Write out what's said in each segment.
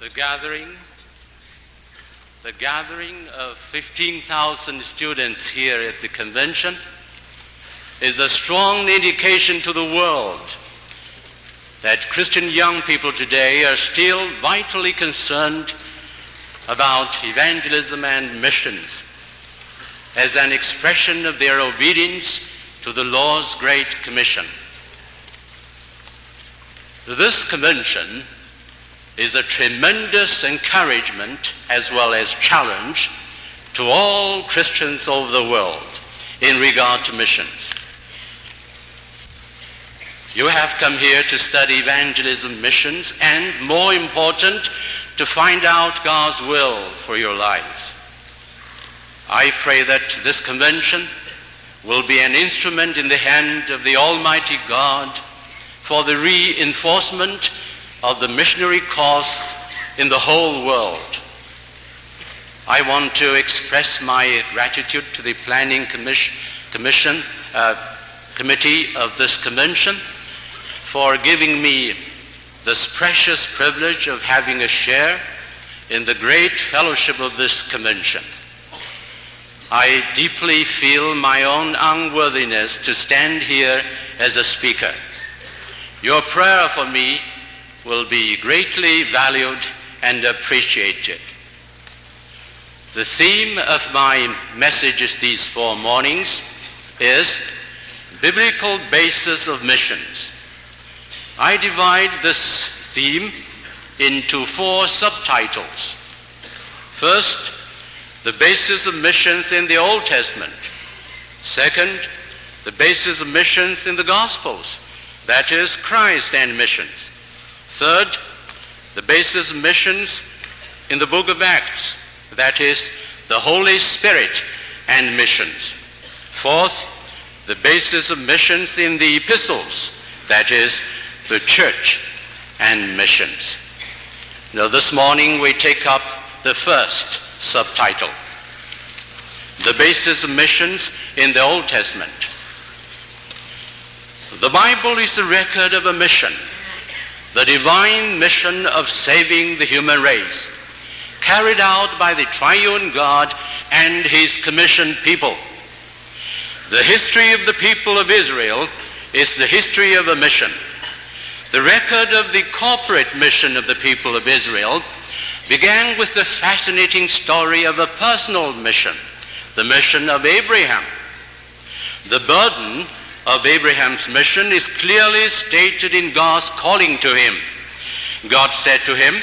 the gathering, the gathering of 15,000 students here at the convention is a strong indication to the world that Christian young people today are still vitally concerned about evangelism and missions as an expression of their obedience to the Lord's Great Commission. This convention is a tremendous encouragement as well as challenge to all Christians over the world in regard to missions. You have come here to study evangelism missions and, more important, to find out God's will for your lives. I pray that this convention will be an instrument in the hand of the Almighty God for the reinforcement of the missionary cause in the whole world. I want to express my gratitude to the Planning Commission, commission uh, Committee of this convention for giving me this precious privilege of having a share in the great fellowship of this convention. I deeply feel my own unworthiness to stand here as a speaker. Your prayer for me will be greatly valued and appreciated. The theme of my messages these four mornings is Biblical Basis of Missions. I divide this theme into four subtitles. First, the basis of missions in the Old Testament. Second, the basis of missions in the Gospels, that is, Christ and missions. Third, the basis of missions in the book of Acts, that is, the Holy Spirit and missions. Fourth, the basis of missions in the epistles, that is, the church and missions. Now, this morning we take up the first subtitle The Basis of Missions in the Old Testament. The Bible is a record of a mission, the divine mission of saving the human race, carried out by the triune God and his commissioned people. The history of the people of Israel is the history of a mission. The record of the corporate mission of the people of Israel began with the fascinating story of a personal mission, the mission of Abraham. The burden of Abraham's mission is clearly stated in God's calling to him. God said to him,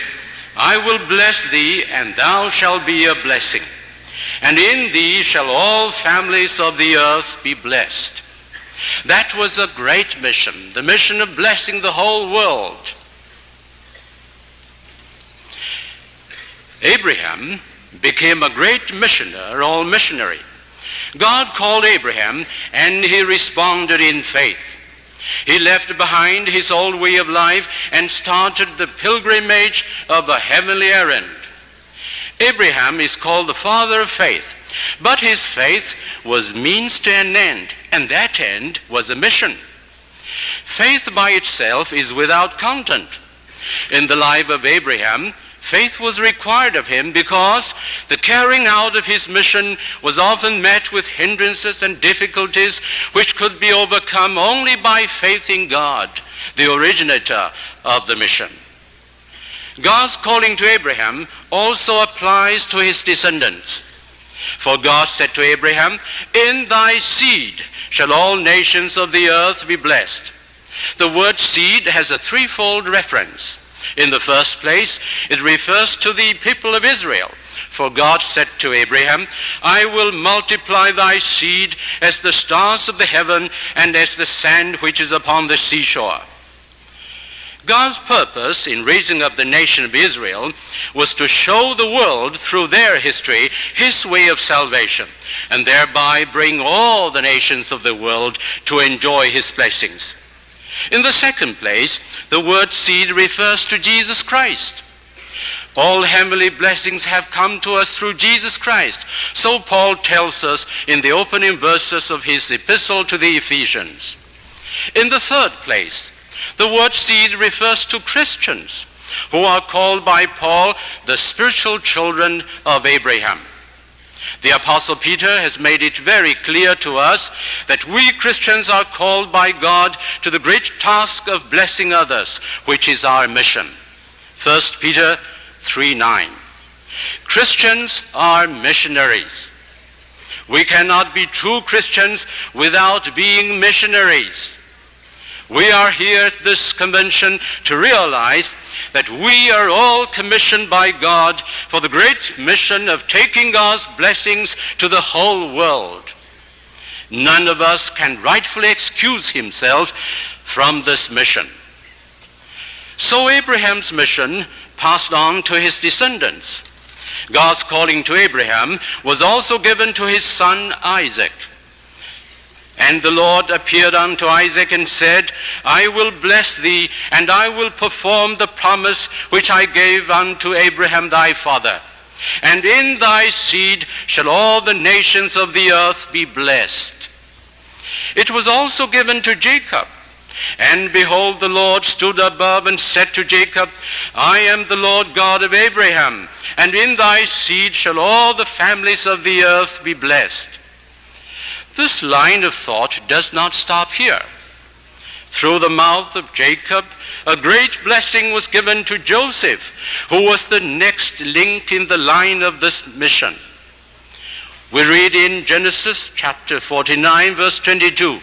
I will bless thee, and thou shalt be a blessing. And in thee shall all families of the earth be blessed. That was a great mission, the mission of blessing the whole world. Abraham became a great missioner or missionary. God called Abraham and he responded in faith. He left behind his old way of life and started the pilgrimage of a heavenly errand. Abraham is called the father of faith, but his faith was means to an end, and that end was a mission. Faith by itself is without content. In the life of Abraham, faith was required of him because the carrying out of his mission was often met with hindrances and difficulties which could be overcome only by faith in God, the originator of the mission. God's calling to Abraham also applies to his descendants. For God said to Abraham, In thy seed shall all nations of the earth be blessed. The word seed has a threefold reference. In the first place, it refers to the people of Israel. For God said to Abraham, I will multiply thy seed as the stars of the heaven and as the sand which is upon the seashore. God's purpose in raising up the nation of Israel was to show the world through their history his way of salvation and thereby bring all the nations of the world to enjoy his blessings. In the second place, the word seed refers to Jesus Christ. All heavenly blessings have come to us through Jesus Christ. So Paul tells us in the opening verses of his epistle to the Ephesians. In the third place, the word seed refers to Christians. who are called by Paul the spiritual children of Abraham. The Apostle Peter has made it very clear to us that we Christians are called by God to the great task of blessing others, which is our mission. 1 Peter 3 9. Christians are missionaries. We cannot be true Christians without being missionaries. We are here at this convention to realize that we are all commissioned by God for the great mission of taking God's blessings to the whole world. None of us can rightfully excuse himself from this mission. So Abraham's mission passed on to his descendants. God's calling to Abraham was also given to his son Isaac. And the Lord appeared unto Isaac and said, I will bless thee, and I will perform the promise which I gave unto Abraham thy father. And in thy seed shall all the nations of the earth be blessed. It was also given to Jacob. And behold, the Lord stood above and said to Jacob, I am the Lord God of Abraham, and in thy seed shall all the families of the earth be blessed. This line of thought does not stop here. Through the mouth of Jacob, a great blessing was given to Joseph, who was the next link in the line of this mission. We read in Genesis chapter 49, verse 22.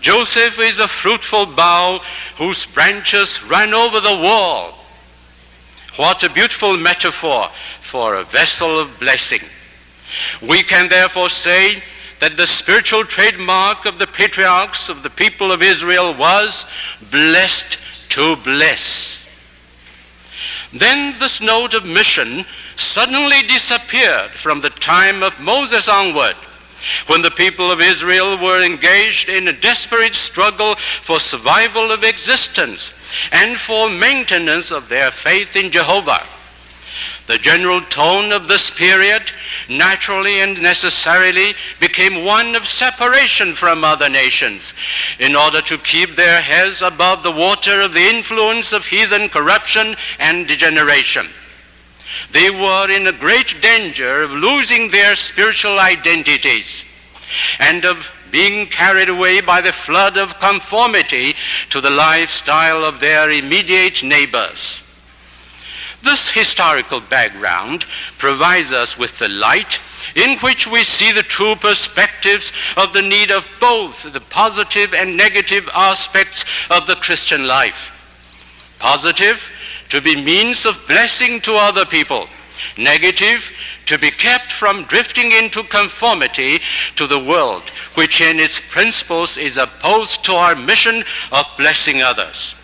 Joseph is a fruitful bough whose branches ran over the wall. What a beautiful metaphor for a vessel of blessing. We can therefore say that the spiritual trademark of the patriarchs of the people of Israel was blessed to bless. Then this note of mission suddenly disappeared from the time of Moses onward, when the people of Israel were engaged in a desperate struggle for survival of existence and for maintenance of their faith in Jehovah. The general tone of this period naturally and necessarily became one of separation from other nations in order to keep their heads above the water of the influence of heathen corruption and degeneration. They were in a great danger of losing their spiritual identities and of being carried away by the flood of conformity to the lifestyle of their immediate neighbors. This historical background provides us with the light in which we see the true perspectives of the need of both the positive and negative aspects of the Christian life. Positive, to be means of blessing to other people. Negative, to be kept from drifting into conformity to the world, which in its principles is opposed to our mission of blessing others.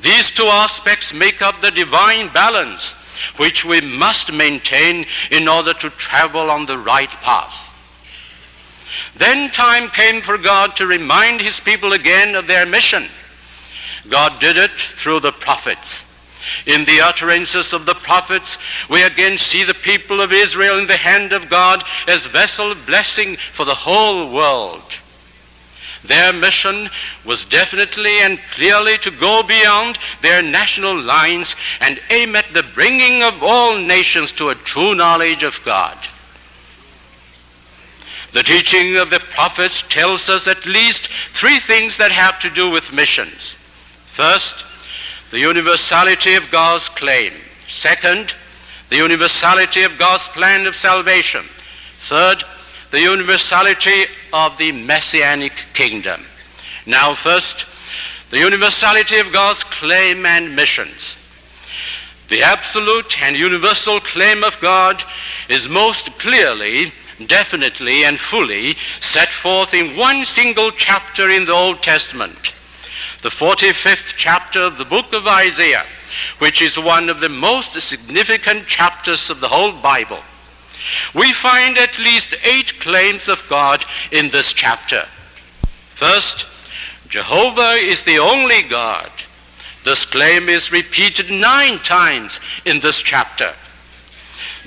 These two aspects make up the divine balance which we must maintain in order to travel on the right path. Then time came for God to remind his people again of their mission. God did it through the prophets. In the utterances of the prophets, we again see the people of Israel in the hand of God as vessel of blessing for the whole world. Their mission was definitely and clearly to go beyond their national lines and aim at the bringing of all nations to a true knowledge of God. The teaching of the prophets tells us at least three things that have to do with missions. First, the universality of God's claim. Second, the universality of God's plan of salvation. Third, the universality of the messianic kingdom. Now, first, the universality of God's claim and missions. The absolute and universal claim of God is most clearly, definitely, and fully set forth in one single chapter in the Old Testament, the 45th chapter of the book of Isaiah, which is one of the most significant chapters of the whole Bible. We find at least eight claims of God in this chapter. First, Jehovah is the only God. This claim is repeated nine times in this chapter.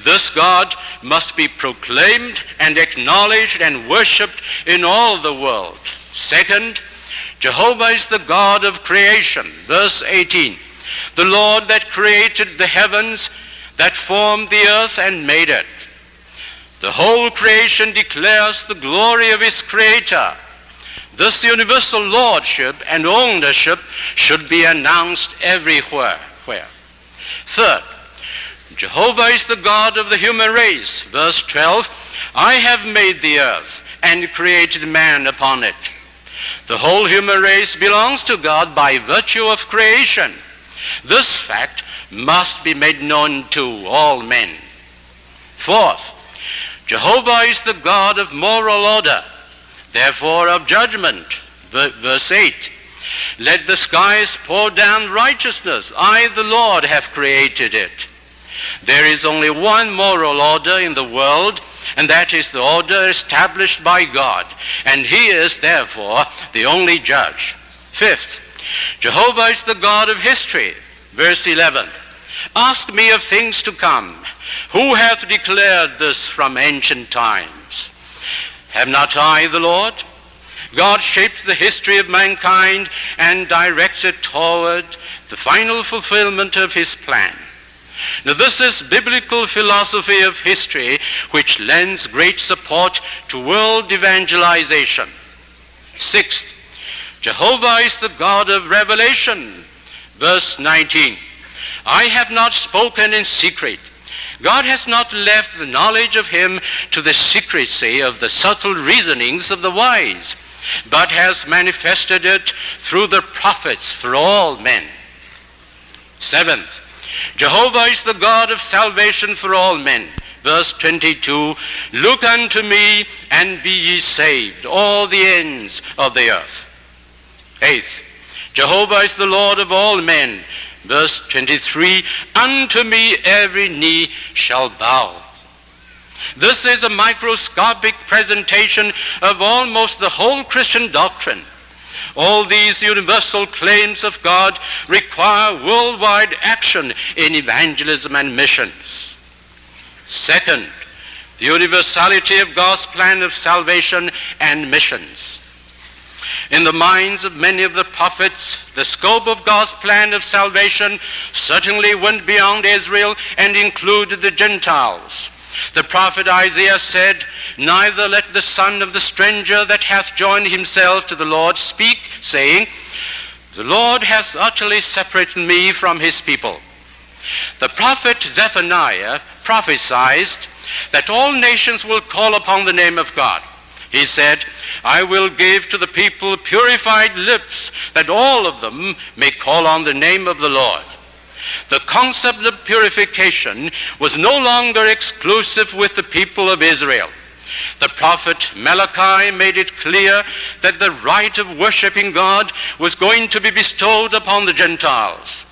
This God must be proclaimed and acknowledged and worshipped in all the world. Second, Jehovah is the God of creation. Verse 18. The Lord that created the heavens, that formed the earth and made it. The whole creation declares the glory of his creator. This universal lordship and ownership should be announced everywhere. Where? Third, Jehovah is the God of the human race. Verse 12, I have made the earth and created man upon it. The whole human race belongs to God by virtue of creation. This fact must be made known to all men. Fourth, Jehovah is the God of moral order, therefore of judgment. Verse 8, let the skies pour down righteousness. I, the Lord, have created it. There is only one moral order in the world, and that is the order established by God, and he is therefore the only judge. Fifth, Jehovah is the God of history. Verse 11, Ask me of things to come. Who hath declared this from ancient times? Have not I the Lord? God shapes the history of mankind and directs it toward the final fulfillment of his plan. Now this is biblical philosophy of history which lends great support to world evangelization. Sixth, Jehovah is the God of revelation. Verse 19, I have not spoken in secret. God has not left the knowledge of him to the secrecy of the subtle reasonings of the wise, but has manifested it through the prophets for all men. Seventh, Jehovah is the God of salvation for all men. Verse 22, Look unto me and be ye saved, all the ends of the earth. Eighth, Jehovah is the Lord of all men. Verse 23, Unto me every knee shall bow. This is a microscopic presentation of almost the whole Christian doctrine. All these universal claims of God require worldwide action in evangelism and missions. Second, the universality of God's plan of salvation and missions. In the minds of many of the prophets, the scope of God's plan of salvation certainly went beyond Israel and included the Gentiles. The prophet Isaiah said, Neither let the son of the stranger that hath joined himself to the Lord speak, saying, The Lord hath utterly separated me from his people. The prophet Zephaniah prophesied that all nations will call upon the name of God. He said, I will give to the people purified lips, that all of them may call on the name of the Lord. The concept of purification was no longer exclusive with the people of Israel. The prophet Malachi made it clear that the right of worshiping God was going to be bestowed upon the Gentiles.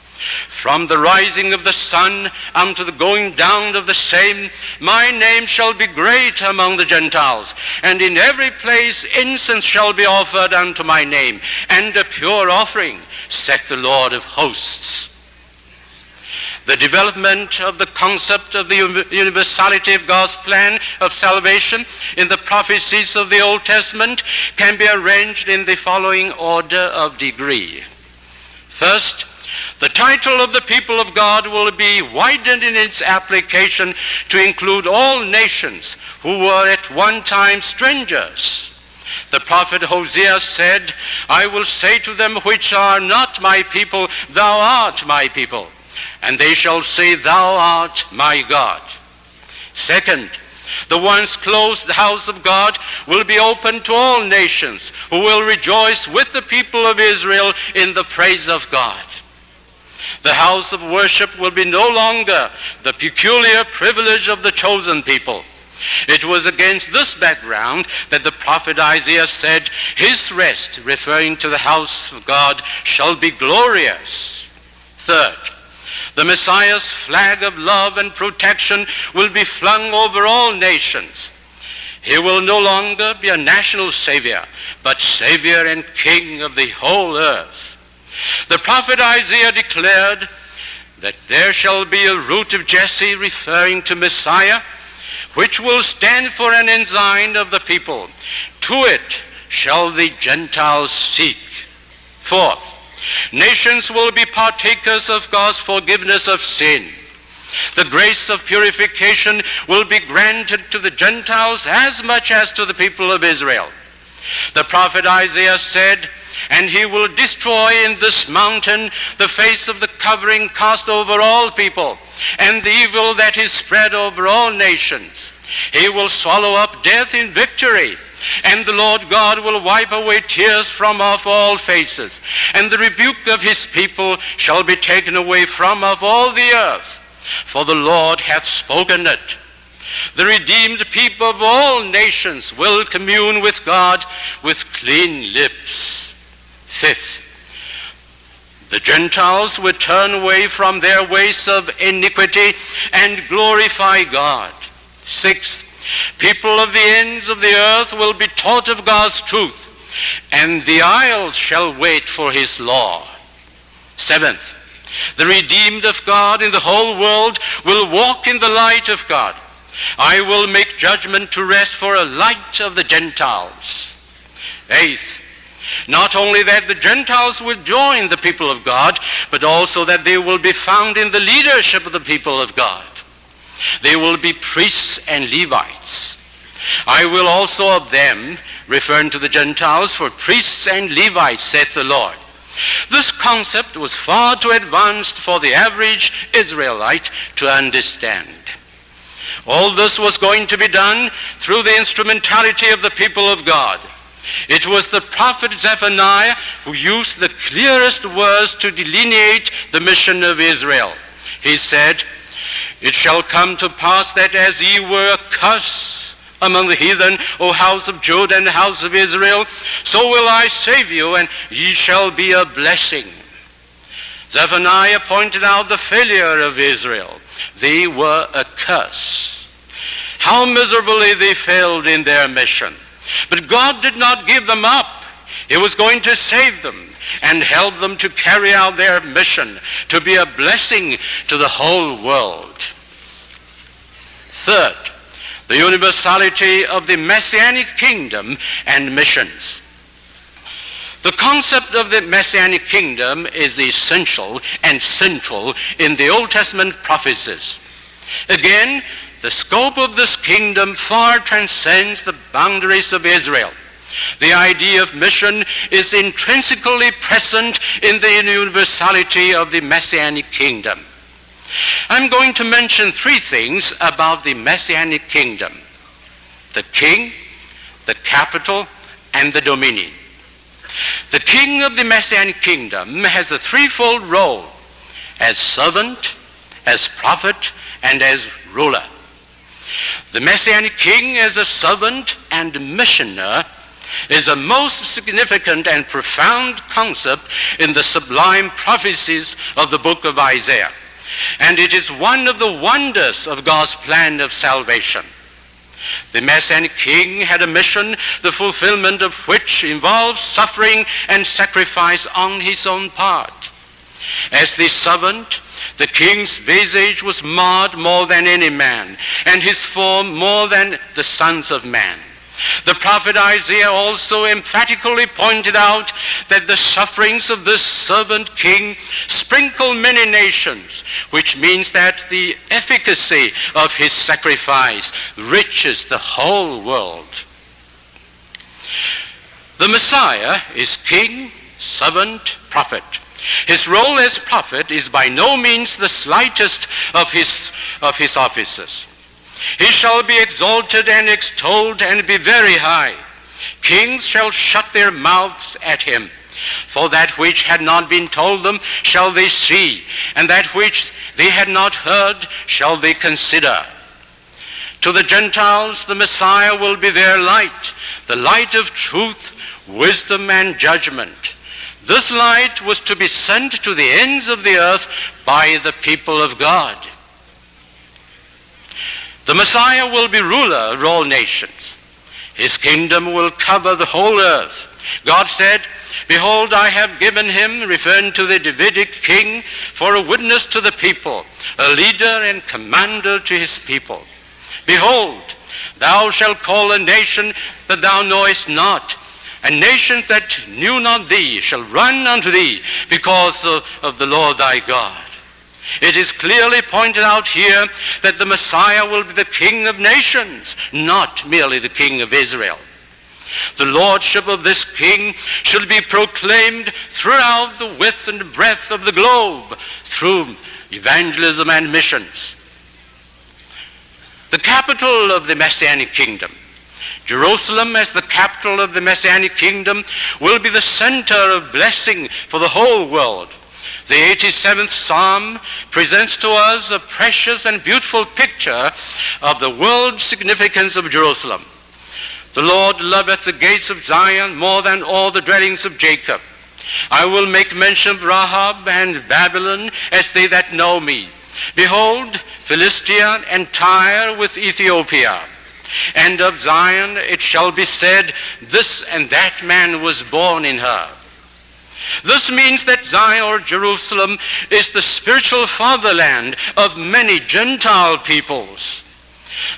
From the rising of the sun unto the going down of the same, my name shall be great among the Gentiles, and in every place incense shall be offered unto my name, and a pure offering, saith the Lord of hosts. The development of the concept of the universality of God's plan of salvation in the prophecies of the Old Testament can be arranged in the following order of degree. First, the title of the people of God will be widened in its application to include all nations who were at one time strangers. The prophet Hosea said, I will say to them which are not my people, Thou art my people and they shall say, Thou art my God. Second, the once closed house of God will be open to all nations who will rejoice with the people of Israel in the praise of God. The house of worship will be no longer the peculiar privilege of the chosen people. It was against this background that the prophet Isaiah said, His rest, referring to the house of God, shall be glorious. Third, the Messiah's flag of love and protection will be flung over all nations. He will no longer be a national savior, but savior and king of the whole earth. The prophet Isaiah declared that there shall be a root of Jesse, referring to Messiah, which will stand for an ensign of the people. To it shall the Gentiles seek. Fourth, Nations will be partakers of God's forgiveness of sin. The grace of purification will be granted to the Gentiles as much as to the people of Israel. The prophet Isaiah said, and he will destroy in this mountain the face of the covering cast over all people, and the evil that is spread over all nations. He will swallow up death in victory. And the Lord God will wipe away tears from off all faces. And the rebuke of his people shall be taken away from off all the earth. For the Lord hath spoken it. The redeemed people of all nations will commune with God with clean lips. Fifth, the Gentiles will turn away from their ways of iniquity and glorify God. Sixth, people of the ends of the earth will be taught of God's truth, and the isles shall wait for his law. Seventh, the redeemed of God in the whole world will walk in the light of God. I will make judgment to rest for a light of the Gentiles. Eighth, not only that the Gentiles will join the people of God, but also that they will be found in the leadership of the people of God. They will be priests and Levites. I will also of them, referring to the Gentiles, for priests and Levites, saith the Lord. This concept was far too advanced for the average Israelite to understand. All this was going to be done through the instrumentality of the people of God. It was the prophet Zephaniah who used the clearest words to delineate the mission of Israel. He said, It shall come to pass that as ye were a curse among the heathen, O house of Judah and house of Israel, so will I save you, and ye shall be a blessing. Zephaniah pointed out the failure of Israel. They were a curse. How miserably they failed in their mission. But God did not give them up. He was going to save them and help them to carry out their mission, to be a blessing to the whole world. Third, the universality of the Messianic kingdom and missions. The concept of the Messianic kingdom is essential and central in the Old Testament prophecies. Again, the scope of this kingdom far transcends the boundaries of Israel. The idea of mission is intrinsically present in the universality of the Messianic kingdom. I'm going to mention three things about the Messianic kingdom. The king, the capital, and the dominion. The king of the Messianic kingdom has a threefold role as servant, as prophet, and as ruler. The Messianic king as a servant and missioner is a most significant and profound concept in the sublime prophecies of the book of Isaiah. And it is one of the wonders of God's plan of salvation. The Messianic king had a mission, the fulfillment of which involves suffering and sacrifice on his own part. As the servant, the king's visage was marred more than any man, and his form more than the sons of man. The prophet Isaiah also emphatically pointed out that the sufferings of this servant king sprinkle many nations, which means that the efficacy of his sacrifice reaches the whole world. The Messiah is king, servant, prophet. His role as prophet is by no means the slightest of his, of his offices. He shall be exalted and extolled and be very high. Kings shall shut their mouths at him. For that which had not been told them shall they see, and that which they had not heard shall they consider. To the Gentiles the Messiah will be their light, the light of truth, wisdom, and judgment. This light was to be sent to the ends of the earth by the people of God. The Messiah will be ruler of all nations. His kingdom will cover the whole earth. God said, Behold, I have given him, referring to the Davidic king, for a witness to the people, a leader and commander to his people. Behold, thou shalt call a nation that thou knowest not, and nations that knew not thee shall run unto thee because of, of the Lord thy God. It is clearly pointed out here that the Messiah will be the King of nations, not merely the King of Israel. The lordship of this king should be proclaimed throughout the width and breadth of the globe through evangelism and missions. The capital of the Messianic kingdom Jerusalem as the capital of the Messianic kingdom will be the center of blessing for the whole world. The 87th Psalm presents to us a precious and beautiful picture of the world significance of Jerusalem. The Lord loveth the gates of Zion more than all the dwellings of Jacob. I will make mention of Rahab and Babylon as they that know me. Behold, Philistia and Tyre with Ethiopia. And of Zion it shall be said, This and that man was born in her. This means that Zion or Jerusalem is the spiritual fatherland of many Gentile peoples.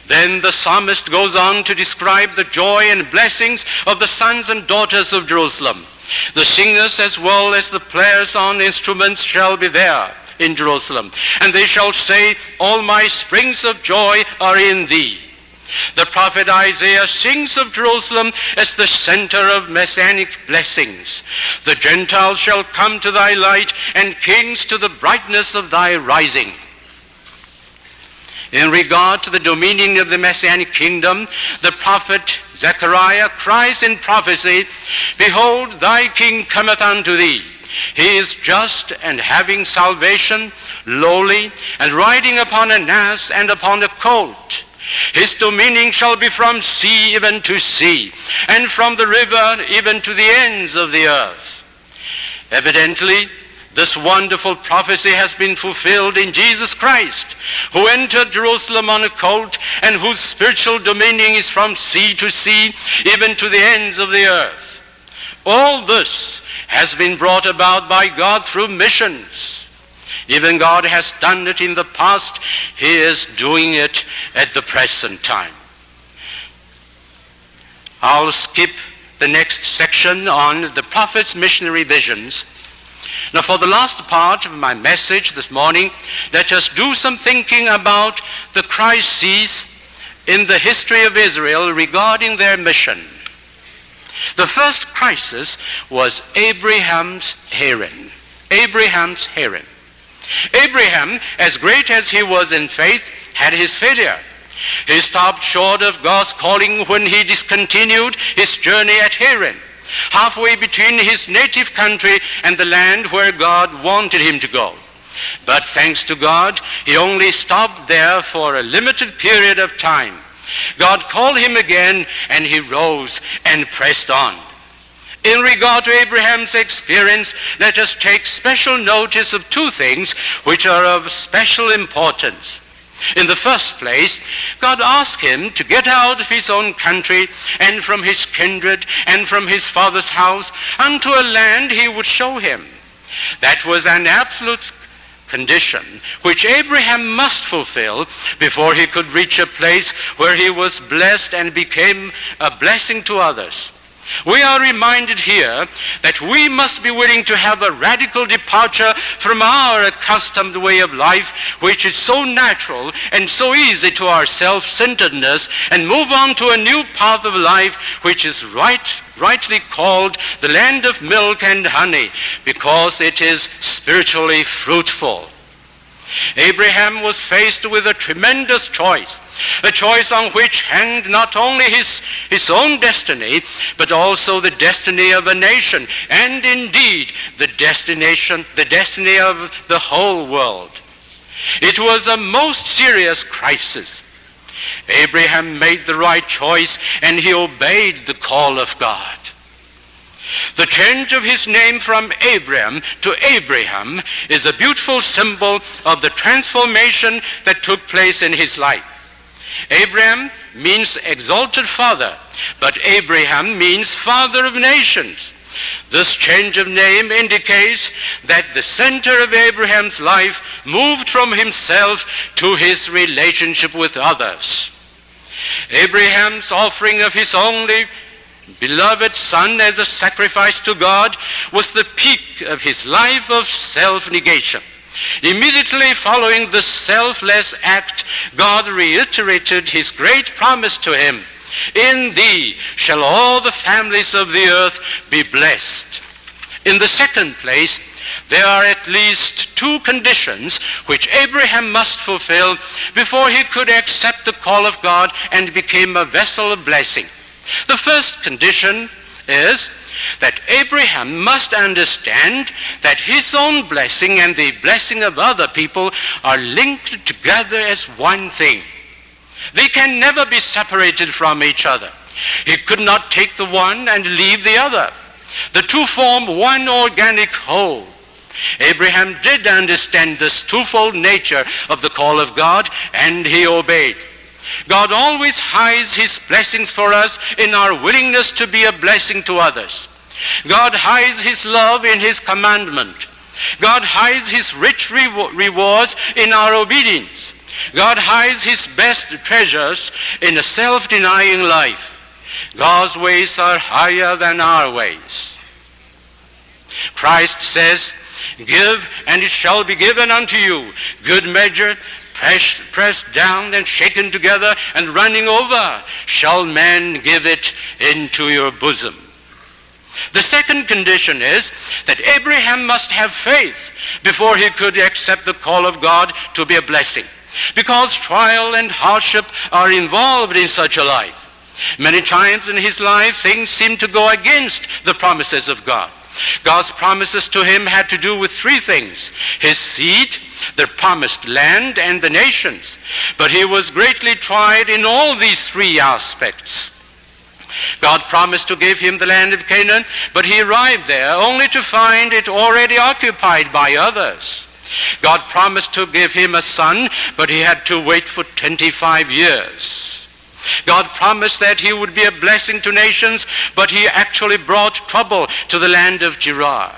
Then the psalmist goes on to describe the joy and blessings of the sons and daughters of Jerusalem. The singers as well as the players on instruments shall be there in Jerusalem. And they shall say, All my springs of joy are in thee. The prophet Isaiah sings of Jerusalem as the center of messianic blessings. The Gentiles shall come to thy light, and kings to the brightness of thy rising. In regard to the dominion of the Messianic kingdom, the prophet Zechariah cries in prophecy, Behold, thy king cometh unto thee. He is just and having salvation, lowly, and riding upon an ass and upon a colt. His dominion shall be from sea even to sea, and from the river even to the ends of the earth. Evidently, this wonderful prophecy has been fulfilled in Jesus Christ, who entered Jerusalem on a colt and whose spiritual dominion is from sea to sea, even to the ends of the earth. All this has been brought about by God through missions. Even God has done it in the past. He is doing it at the present time. I'll skip the next section on the prophet's missionary visions now, for the last part of my message this morning, let us do some thinking about the crises in the history of Israel regarding their mission. The first crisis was Abraham's Haran. Abraham's Haran. Abraham, as great as he was in faith, had his failure. He stopped short of God's calling when he discontinued his journey at Haran halfway between his native country and the land where God wanted him to go. But thanks to God, he only stopped there for a limited period of time. God called him again and he rose and pressed on. In regard to Abraham's experience, let us take special notice of two things which are of special importance. In the first place, God asked him to get out of his own country and from his kindred and from his father's house unto a land he would show him. That was an absolute condition which Abraham must fulfill before he could reach a place where he was blessed and became a blessing to others. We are reminded here that we must be willing to have a radical departure from our accustomed way of life, which is so natural and so easy to our self-centeredness, and move on to a new path of life, which is right, rightly called the land of milk and honey, because it is spiritually fruitful. Abraham was faced with a tremendous choice, a choice on which hanged not only his, his own destiny, but also the destiny of a nation, and indeed the destination, the destiny of the whole world. It was a most serious crisis. Abraham made the right choice and he obeyed the call of God. The change of his name from Abram to Abraham is a beautiful symbol of the transformation that took place in his life. Abraham means exalted father, but Abraham means father of nations. This change of name indicates that the center of Abraham's life moved from himself to his relationship with others. Abraham's offering of his only beloved son as a sacrifice to God was the peak of his life of self-negation. Immediately following the selfless act, God reiterated his great promise to him. In thee shall all the families of the earth be blessed. In the second place, there are at least two conditions which Abraham must fulfill before he could accept the call of God and become a vessel of blessing. The first condition is that Abraham must understand that his own blessing and the blessing of other people are linked together as one thing. They can never be separated from each other. He could not take the one and leave the other. The two form one organic whole. Abraham did understand this twofold nature of the call of God, and he obeyed. God always hides his blessings for us in our willingness to be a blessing to others. God hides his love in his commandment. God hides his rich rewards in our obedience. God hides his best treasures in a self-denying life. God's ways are higher than our ways. Christ says, Give, and it shall be given unto you. Good measure, pressed, pressed down and shaken together and running over, shall men give it into your bosom. The second condition is that Abraham must have faith before he could accept the call of God to be a blessing. Because trial and hardship are involved in such a life. Many times in his life, things seem to go against the promises of God. God's promises to him had to do with three things his seed, the promised land, and the nations. But he was greatly tried in all these three aspects. God promised to give him the land of Canaan, but he arrived there only to find it already occupied by others. God promised to give him a son, but he had to wait for 25 years. God promised that he would be a blessing to nations, but he actually brought trouble to the land of Gerar.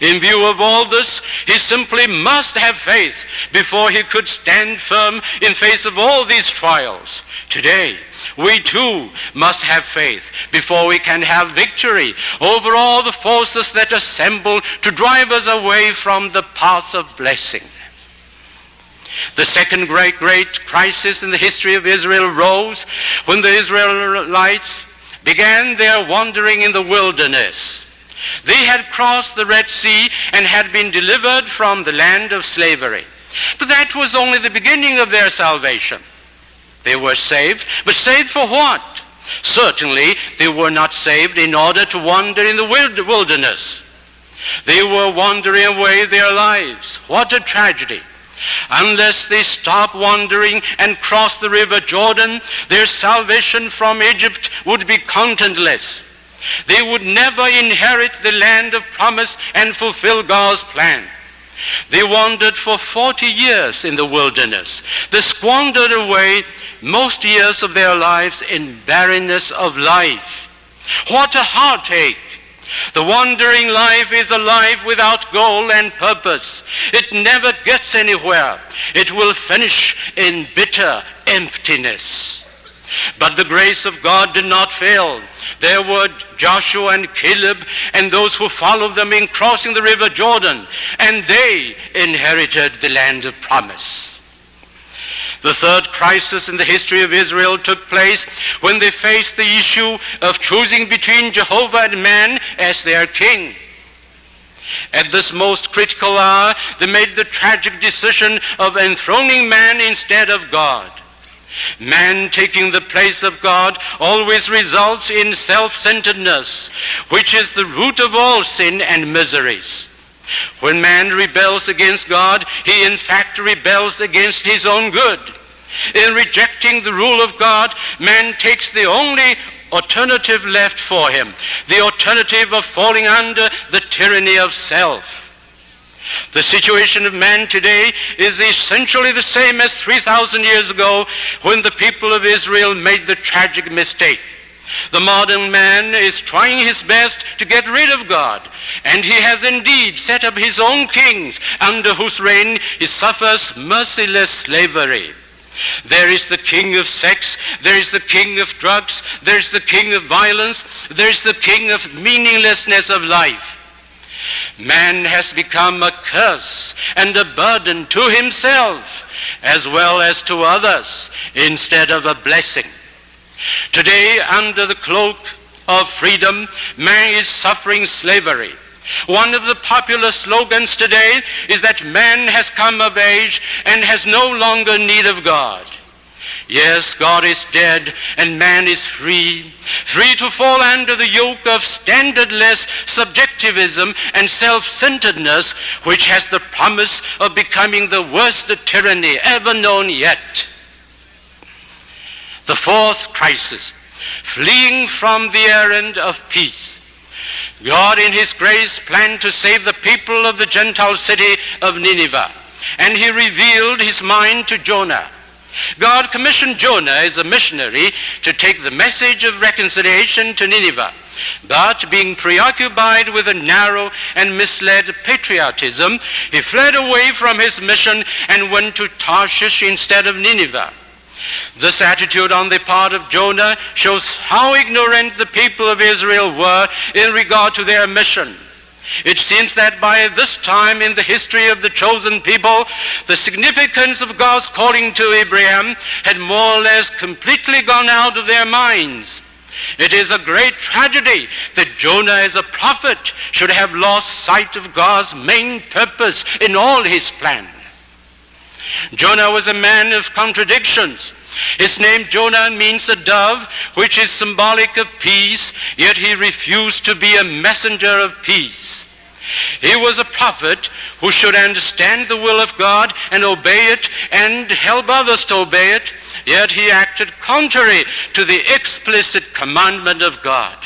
In view of all this, he simply must have faith before he could stand firm in face of all these trials. Today, we too must have faith before we can have victory over all the forces that assemble to drive us away from the path of blessing. The second great, great crisis in the history of Israel rose when the Israelites began their wandering in the wilderness. They had crossed the Red Sea and had been delivered from the land of slavery. But that was only the beginning of their salvation. They were saved, but saved for what? Certainly, they were not saved in order to wander in the wilderness. They were wandering away their lives. What a tragedy. Unless they stop wandering and cross the river Jordan, their salvation from Egypt would be contentless. They would never inherit the land of promise and fulfill God's plan. They wandered for 40 years in the wilderness. They squandered away most years of their lives in barrenness of life. What a heartache the wandering life is a life without goal and purpose. It never gets anywhere. It will finish in bitter emptiness. But the grace of God did not fail. There were Joshua and Caleb and those who followed them in crossing the river Jordan, and they inherited the land of promise. The third crisis in the history of Israel took place when they faced the issue of choosing between Jehovah and man as their king. At this most critical hour, they made the tragic decision of enthroning man instead of God. Man taking the place of God always results in self-centeredness, which is the root of all sin and miseries. When man rebels against God, he in fact rebels against his own good. In rejecting the rule of God, man takes the only alternative left for him, the alternative of falling under the tyranny of self. The situation of man today is essentially the same as 3,000 years ago when the people of Israel made the tragic mistake. The modern man is trying his best to get rid of God, and he has indeed set up his own kings under whose reign he suffers merciless slavery. There is the king of sex, there is the king of drugs, there is the king of violence, there is the king of meaninglessness of life. Man has become a curse and a burden to himself as well as to others instead of a blessing. Today, under the cloak of freedom, man is suffering slavery. One of the popular slogans today is that man has come of age and has no longer need of God. Yes, God is dead and man is free, free to fall under the yoke of standardless subjectivism and self-centeredness, which has the promise of becoming the worst tyranny ever known yet. The fourth crisis, fleeing from the errand of peace. God in his grace planned to save the people of the Gentile city of Nineveh, and he revealed his mind to Jonah. God commissioned Jonah as a missionary to take the message of reconciliation to Nineveh. But being preoccupied with a narrow and misled patriotism, he fled away from his mission and went to Tarshish instead of Nineveh. This attitude on the part of Jonah shows how ignorant the people of Israel were in regard to their mission. It seems that by this time in the history of the chosen people, the significance of God's calling to Abraham had more or less completely gone out of their minds. It is a great tragedy that Jonah as a prophet should have lost sight of God's main purpose in all his plan. Jonah was a man of contradictions. His name Jonah means a dove, which is symbolic of peace, yet he refused to be a messenger of peace. He was a prophet who should understand the will of God and obey it and help others to obey it, yet he acted contrary to the explicit commandment of God.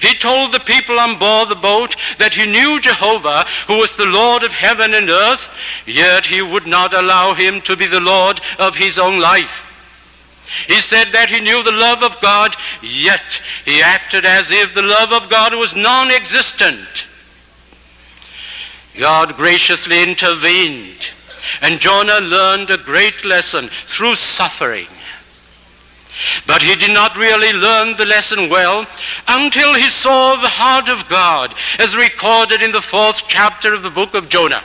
He told the people on board the boat that he knew Jehovah, who was the Lord of heaven and earth, yet he would not allow him to be the Lord of his own life. He said that he knew the love of God, yet he acted as if the love of God was non-existent. God graciously intervened, and Jonah learned a great lesson through suffering. But he did not really learn the lesson well until he saw the heart of God as recorded in the fourth chapter of the book of Jonah.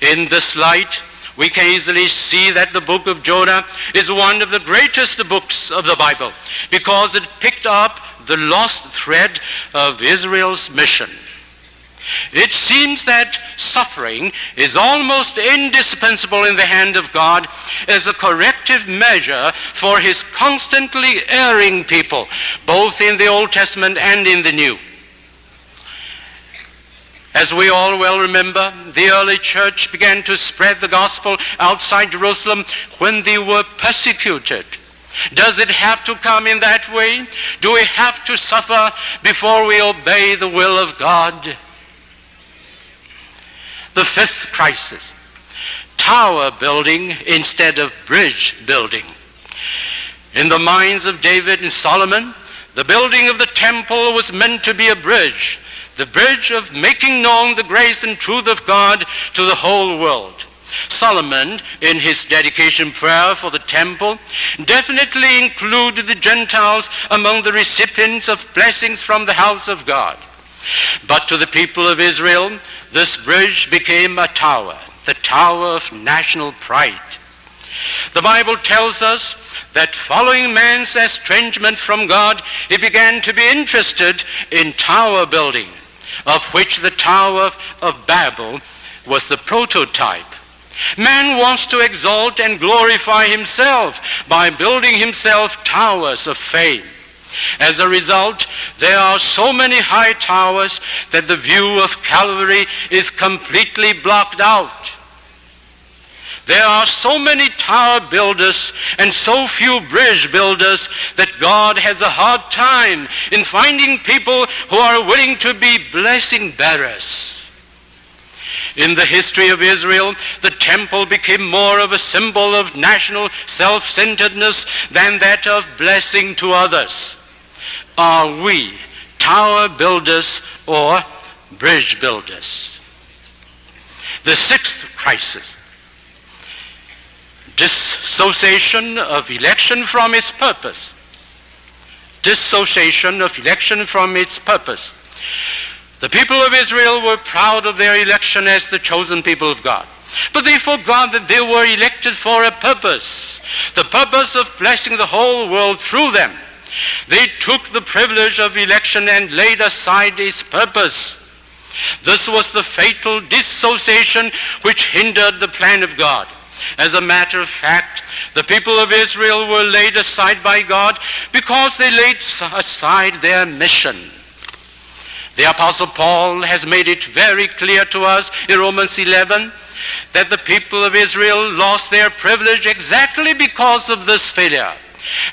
In this light, we can easily see that the book of Jonah is one of the greatest books of the Bible because it picked up the lost thread of Israel's mission. It seems that suffering is almost indispensable in the hand of God as a corrective measure for his constantly erring people, both in the Old Testament and in the New. As we all well remember, the early church began to spread the gospel outside Jerusalem when they were persecuted. Does it have to come in that way? Do we have to suffer before we obey the will of God? The fifth crisis, tower building instead of bridge building. In the minds of David and Solomon, the building of the temple was meant to be a bridge, the bridge of making known the grace and truth of God to the whole world. Solomon, in his dedication prayer for the temple, definitely included the Gentiles among the recipients of blessings from the house of God. But to the people of Israel, this bridge became a tower, the tower of national pride. The Bible tells us that following man's estrangement from God, he began to be interested in tower building, of which the Tower of Babel was the prototype. Man wants to exalt and glorify himself by building himself towers of fame. As a result, there are so many high towers that the view of Calvary is completely blocked out. There are so many tower builders and so few bridge builders that God has a hard time in finding people who are willing to be blessing bearers. In the history of Israel, the temple became more of a symbol of national self-centeredness than that of blessing to others are we tower builders or bridge builders? The sixth crisis Dissociation of election from its purpose. Dissociation of election from its purpose. The people of Israel were proud of their election as the chosen people of God. But they forgot that they were elected for a purpose, the purpose of blessing the whole world through them. They took the privilege of election and laid aside its purpose. This was the fatal dissociation which hindered the plan of God. As a matter of fact, the people of Israel were laid aside by God because they laid aside their mission. The Apostle Paul has made it very clear to us in Romans 11 that the people of Israel lost their privilege exactly because of this failure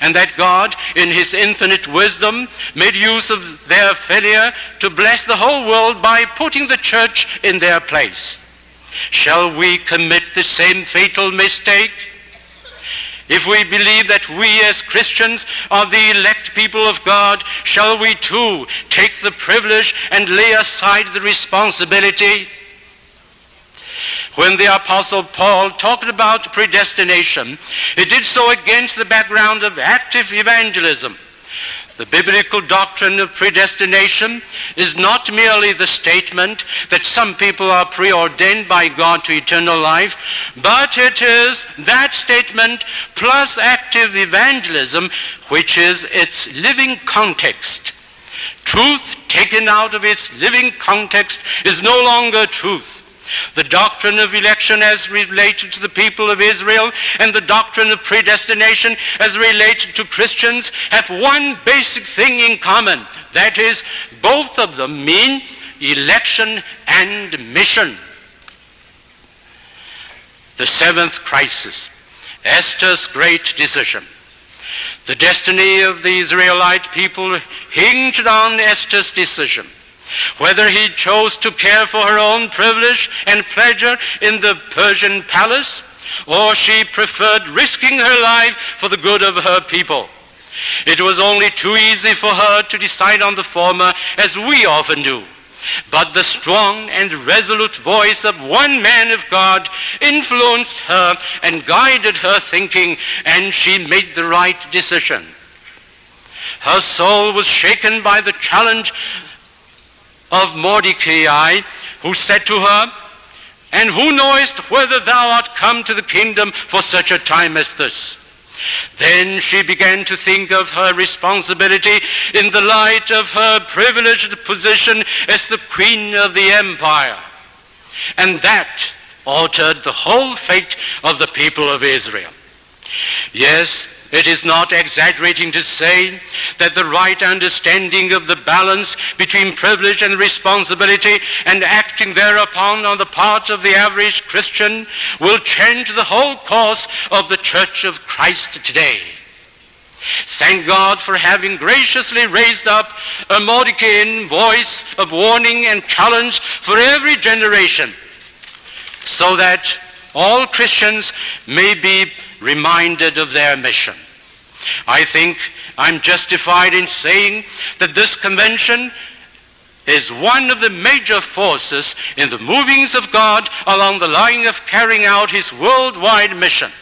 and that God, in his infinite wisdom, made use of their failure to bless the whole world by putting the church in their place. Shall we commit the same fatal mistake? If we believe that we as Christians are the elect people of God, shall we too take the privilege and lay aside the responsibility? When the Apostle Paul talked about predestination, he did so against the background of active evangelism. The biblical doctrine of predestination is not merely the statement that some people are preordained by God to eternal life, but it is that statement plus active evangelism, which is its living context. Truth taken out of its living context is no longer truth. The doctrine of election as related to the people of Israel and the doctrine of predestination as related to Christians have one basic thing in common. That is, both of them mean election and mission. The seventh crisis, Esther's great decision. The destiny of the Israelite people hinged on Esther's decision. Whether he chose to care for her own privilege and pleasure in the Persian palace, or she preferred risking her life for the good of her people. It was only too easy for her to decide on the former, as we often do. But the strong and resolute voice of one man of God influenced her and guided her thinking, and she made the right decision. Her soul was shaken by the challenge of Mordecai, who said to her, And who knowest whether thou art come to the kingdom for such a time as this? Then she began to think of her responsibility in the light of her privileged position as the queen of the empire. And that altered the whole fate of the people of Israel. Yes, it is not exaggerating to say that the right understanding of the balance between privilege and responsibility and acting thereupon on the part of the average Christian will change the whole course of the Church of Christ today. Thank God for having graciously raised up a Mordecaian voice of warning and challenge for every generation so that all Christians may be reminded of their mission. I think I'm justified in saying that this convention is one of the major forces in the movings of God along the line of carrying out his worldwide mission.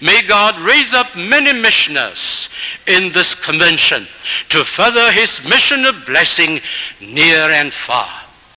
May God raise up many missioners in this convention to further his mission of blessing near and far.